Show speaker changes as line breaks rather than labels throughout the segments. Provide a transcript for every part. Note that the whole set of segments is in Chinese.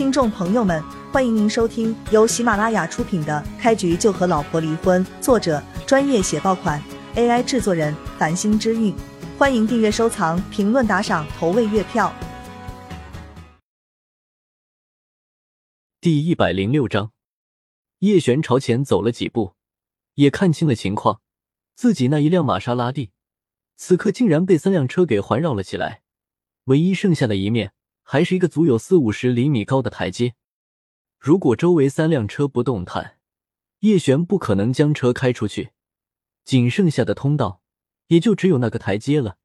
听众朋友们，欢迎您收听由喜马拉雅出品的《开局就和老婆离婚》，作者专业写爆款，AI 制作人繁星之韵。欢迎订阅、收藏、评论、打赏、投喂月票。
第一百零六章，叶璇朝前走了几步，也看清了情况，自己那一辆玛莎拉蒂，此刻竟然被三辆车给环绕了起来，唯一剩下的一面。还是一个足有四五十厘米高的台阶。如果周围三辆车不动弹，叶璇不可能将车开出去，仅剩下的通道也就只有那个台阶了。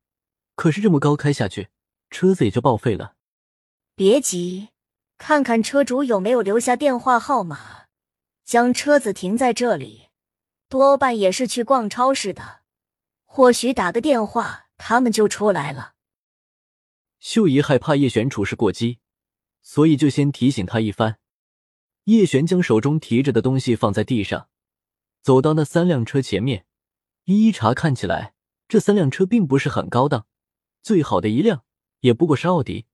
可是这么高开下去，车子也就报废了。
别急，看看车主有没有留下电话号码。将车子停在这里，多半也是去逛超市的，或许打个电话，他们就出来了。
秀姨害怕叶璇处事过激，所以就先提醒他一番。叶璇将手中提着的东西放在地上，走到那三辆车前面，一一查看起来。这三辆车并不是很高档，最好的一辆也不过是奥迪，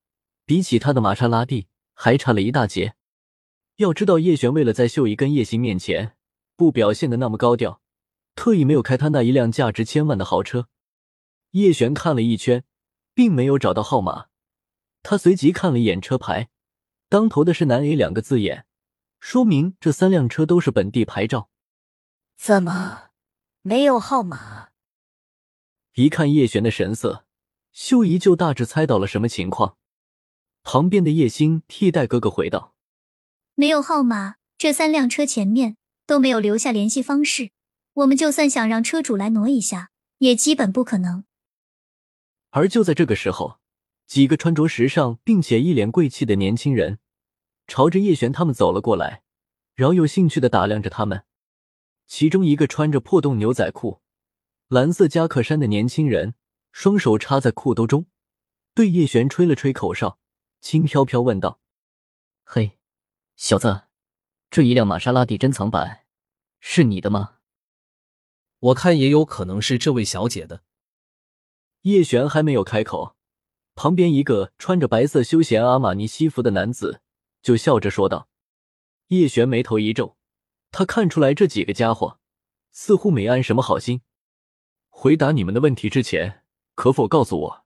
比起他的玛莎拉蒂还差了一大截。要知道，叶璇为了在秀姨跟叶星面前不表现的那么高调，特意没有开他那一辆价值千万的豪车。叶璇看了一圈。并没有找到号码，他随即看了一眼车牌，当头的是南 A 两个字眼，说明这三辆车都是本地牌照。
怎么没有号码？
一看叶璇的神色，秀姨就大致猜到了什么情况。旁边的叶星替代哥哥回道：“
没有号码，这三辆车前面都没有留下联系方式，我们就算想让车主来挪一下，也基本不可能。”
而就在这个时候，几个穿着时尚并且一脸贵气的年轻人朝着叶璇他们走了过来，饶有兴趣的打量着他们。其中一个穿着破洞牛仔裤、蓝色夹克衫的年轻人，双手插在裤兜中，对叶璇吹了吹口哨，轻飘飘问道：“
嘿，小子，这一辆玛莎拉蒂珍藏版是你的吗？
我看也有可能是这位小姐的。”
叶璇还没有开口，旁边一个穿着白色休闲阿玛尼西服的男子就笑着说道。叶璇眉头一皱，他看出来这几个家伙似乎没安什么好心。回答你们的问题之前，可否告诉我，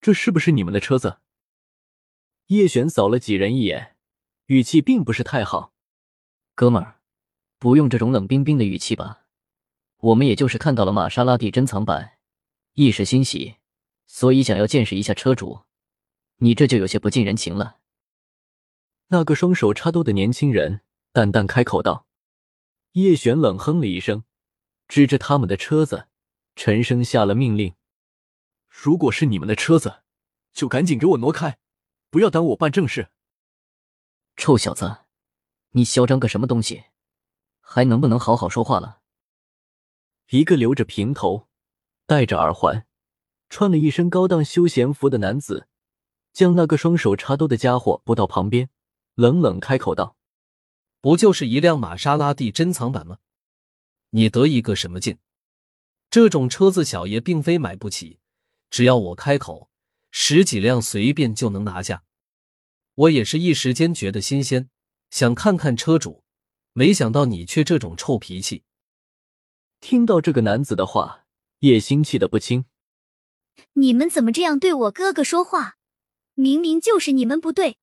这是不是你们的车子？叶璇扫了几人一眼，语气并不是太好。
哥们儿，不用这种冷冰冰的语气吧，我们也就是看到了玛莎拉蒂珍藏版。一时欣喜，所以想要见识一下车主，你这就有些不近人情了。
那个双手插兜的年轻人淡淡开口道。叶璇冷哼了一声，指着他们的车子，沉声下了命令：“如果是你们的车子，就赶紧给我挪开，不要耽误我办正事。”
臭小子，你嚣张个什么东西？还能不能好好说话了？
一个留着平头。戴着耳环，穿了一身高档休闲服的男子，将那个双手插兜的家伙拨到旁边，冷冷开口道：“
不就是一辆玛莎拉蒂珍藏版吗？你得意个什么劲？这种车子小爷并非买不起，只要我开口，十几辆随便就能拿下。我也是一时间觉得新鲜，想看看车主，没想到你却这种臭脾气。”
听到这个男子的话。叶星气得不轻，
你们怎么这样对我哥哥说话？明明就是你们不对，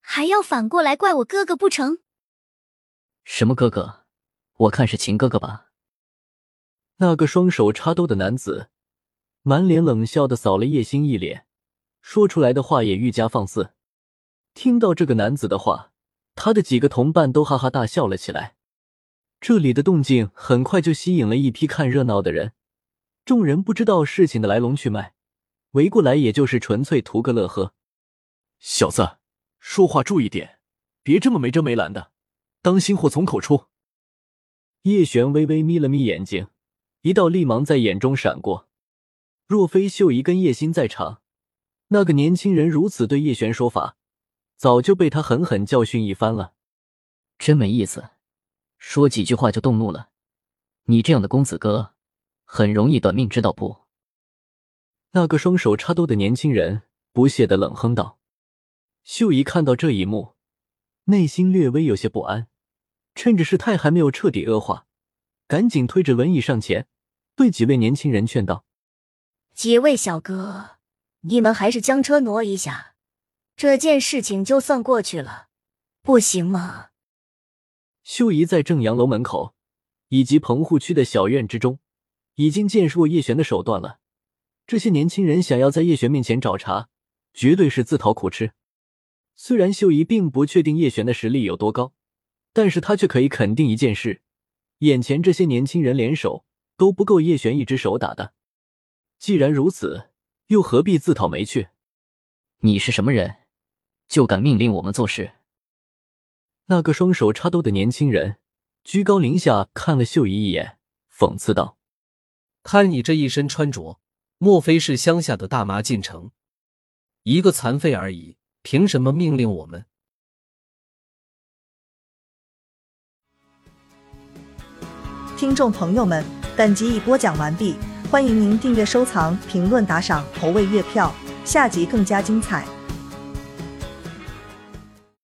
还要反过来怪我哥哥不成？
什么哥哥？我看是秦哥哥吧。
那个双手插兜的男子满脸冷笑的扫了叶星一脸，说出来的话也愈加放肆。听到这个男子的话，他的几个同伴都哈哈大笑了起来。这里的动静很快就吸引了一批看热闹的人。众人不知道事情的来龙去脉，围过来也就是纯粹图个乐呵。小子，说话注意点，别这么没遮没拦的，当心祸从口出。叶璇微微眯了眯眼睛，一道厉芒在眼中闪过。若非秀姨跟叶心在场，那个年轻人如此对叶璇说法，早就被他狠狠教训一番了。
真没意思，说几句话就动怒了。你这样的公子哥。很容易短命，知道不？
那个双手插兜的年轻人不屑的冷哼道。秀姨看到这一幕，内心略微有些不安。趁着事态还没有彻底恶化，赶紧推着轮椅上前，对几位年轻人劝道：“
几位小哥，你们还是将车挪一下，这件事情就算过去了，不行吗？”
秀姨在正阳楼门口以及棚户区的小院之中，已经见识过叶璇的手段了。这些年轻人想要在叶璇面前找茬，绝对是自讨苦吃。虽然秀姨并不确定叶璇的实力有多高。但是他却可以肯定一件事：眼前这些年轻人联手都不够叶璇一只手打的。既然如此，又何必自讨没趣？
你是什么人，就敢命令我们做事？
那个双手插兜的年轻人居高临下看了秀姨一眼，讽刺道：“
看你这一身穿着，莫非是乡下的大妈进城？一个残废而已，凭什么命令我们？”
听众朋友们，本集已播讲完毕，欢迎您订阅、收藏、评论、打赏、投喂月票，下集更加精彩。